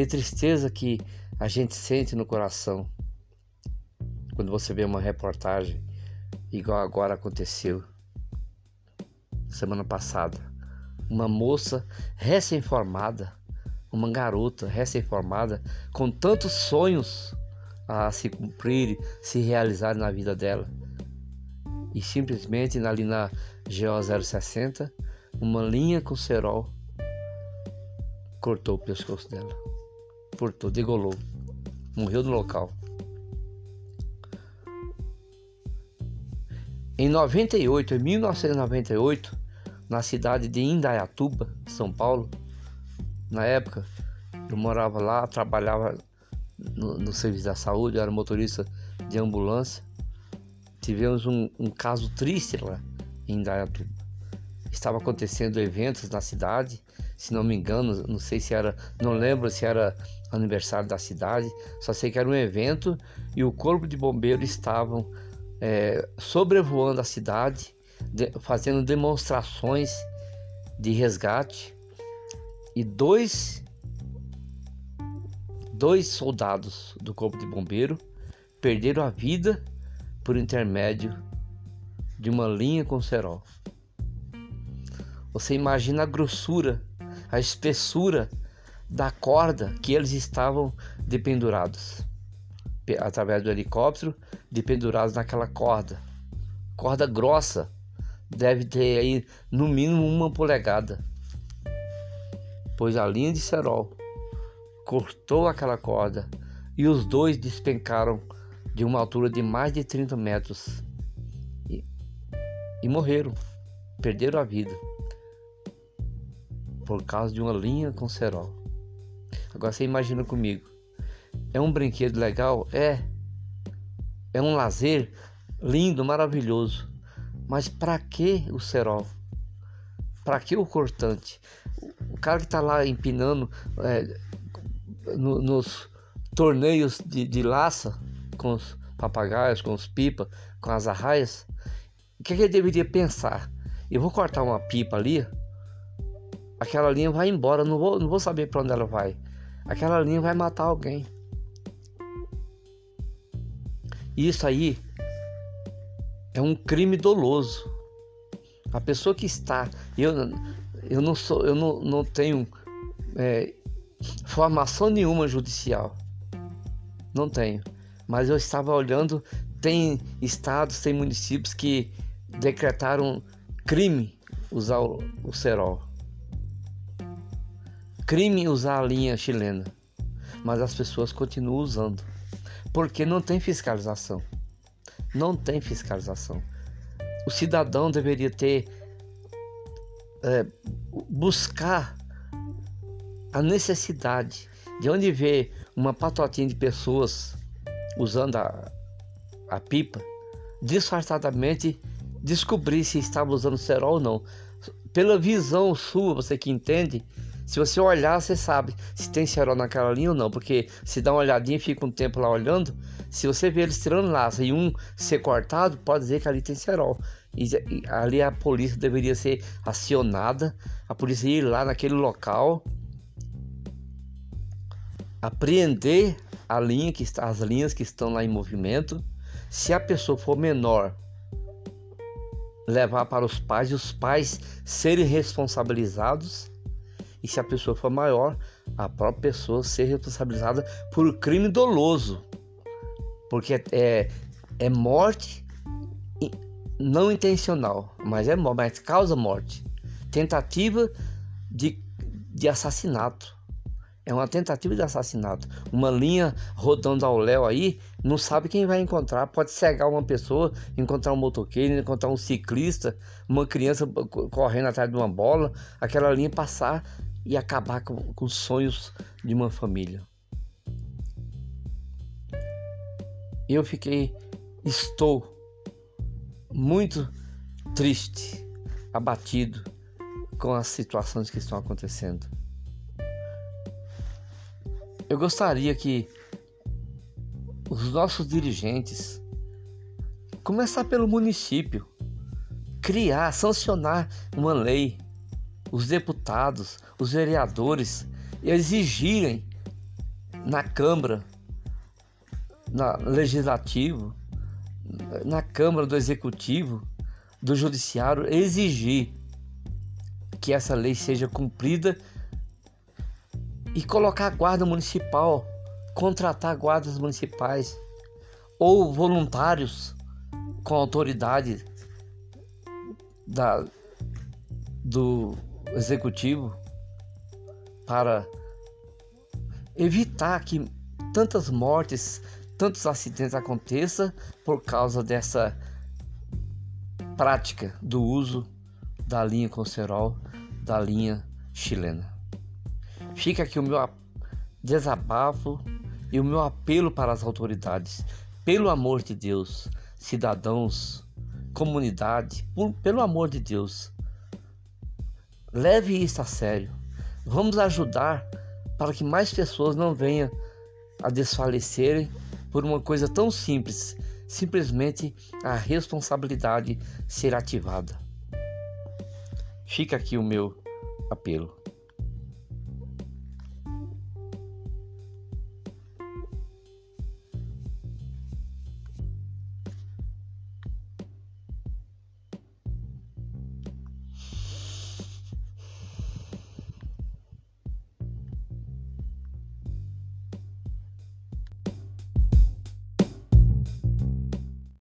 Que tristeza que a gente sente no coração quando você vê uma reportagem igual agora aconteceu semana passada. Uma moça recém-formada, uma garota recém-formada com tantos sonhos a se cumprir, se realizar na vida dela. E simplesmente ali na GO 060, uma linha com cerol cortou o pescoço dela. Cortou, degolou. Morreu no local. Em 98, em 1998, na cidade de Indaiatuba, São Paulo, na época, eu morava lá, trabalhava no, no serviço da saúde, era motorista de ambulância. Tivemos um, um caso triste lá em Indaiatuba. Estava acontecendo eventos na cidade, se não me engano, não sei se era, não lembro se era aniversário da cidade, só sei que era um evento e o corpo de bombeiros estavam é, sobrevoando a cidade, de, fazendo demonstrações de resgate e dois dois soldados do corpo de bombeiro perderam a vida por intermédio de uma linha com cerol. Você imagina a grossura, a espessura da corda que eles estavam dependurados. Através do helicóptero dependurados naquela corda. Corda grossa, deve ter aí no mínimo uma polegada. Pois a linha de cerol cortou aquela corda e os dois despencaram de uma altura de mais de 30 metros. E, e morreram, perderam a vida por causa de uma linha com cerol. Agora você imagina comigo, é um brinquedo legal? É, é um lazer lindo, maravilhoso. Mas para que o cerol? Para que o cortante? O cara que está lá empinando é, no, nos torneios de, de, laça com os papagaios, com os pipas, com as arraias, o que, que ele deveria pensar? Eu vou cortar uma pipa ali, aquela linha vai embora, não vou, não vou saber para onde ela vai. Aquela linha vai matar alguém. Isso aí é um crime doloso. A pessoa que está, eu, eu não sou, eu não, não tenho é, formação nenhuma judicial, não tenho. Mas eu estava olhando, tem estados, tem municípios que decretaram crime usar o, o cerol, crime usar a linha chilena, mas as pessoas continuam usando porque não tem fiscalização. Não tem fiscalização. O cidadão deveria ter é, buscar a necessidade de onde vê uma patotinha de pessoas usando a, a pipa, disfarçadamente descobrir se estava usando cerol ou não. Pela visão sua, você que entende, se você olhar, você sabe se tem cerol naquela linha ou não, porque se dá uma olhadinha e fica um tempo lá olhando, se você vê eles tirando laço e um ser cortado, pode dizer que ali tem cerol. E, e ali a polícia deveria ser acionada, a polícia ir lá naquele local, apreender a linha que está, as linhas que estão lá em movimento. Se a pessoa for menor, levar para os pais e os pais serem responsabilizados e se a pessoa for maior, a própria pessoa ser responsabilizada por crime doloso, porque é, é morte não intencional, mas é mas causa morte, tentativa de, de assassinato. É uma tentativa de assassinato. Uma linha rodando ao léu aí, não sabe quem vai encontrar. Pode cegar uma pessoa, encontrar um motoqueiro, encontrar um ciclista, uma criança correndo atrás de uma bola, aquela linha passar e acabar com, com os sonhos de uma família. Eu fiquei, estou muito triste, abatido com as situações que estão acontecendo. Eu gostaria que os nossos dirigentes, começar pelo município, criar, sancionar uma lei os deputados, os vereadores exigirem na Câmara, na Legislativo, na Câmara do Executivo, do Judiciário, exigir que essa lei seja cumprida e colocar a guarda municipal, contratar guardas municipais ou voluntários com autoridade da, do executivo para evitar que tantas mortes, tantos acidentes aconteçam por causa dessa prática do uso da linha Concerol, da linha chilena. Fica aqui o meu desabafo e o meu apelo para as autoridades. Pelo amor de Deus, cidadãos, comunidade, por, pelo amor de Deus, leve isso a sério. Vamos ajudar para que mais pessoas não venham a desfalecerem por uma coisa tão simples, simplesmente a responsabilidade ser ativada. Fica aqui o meu apelo.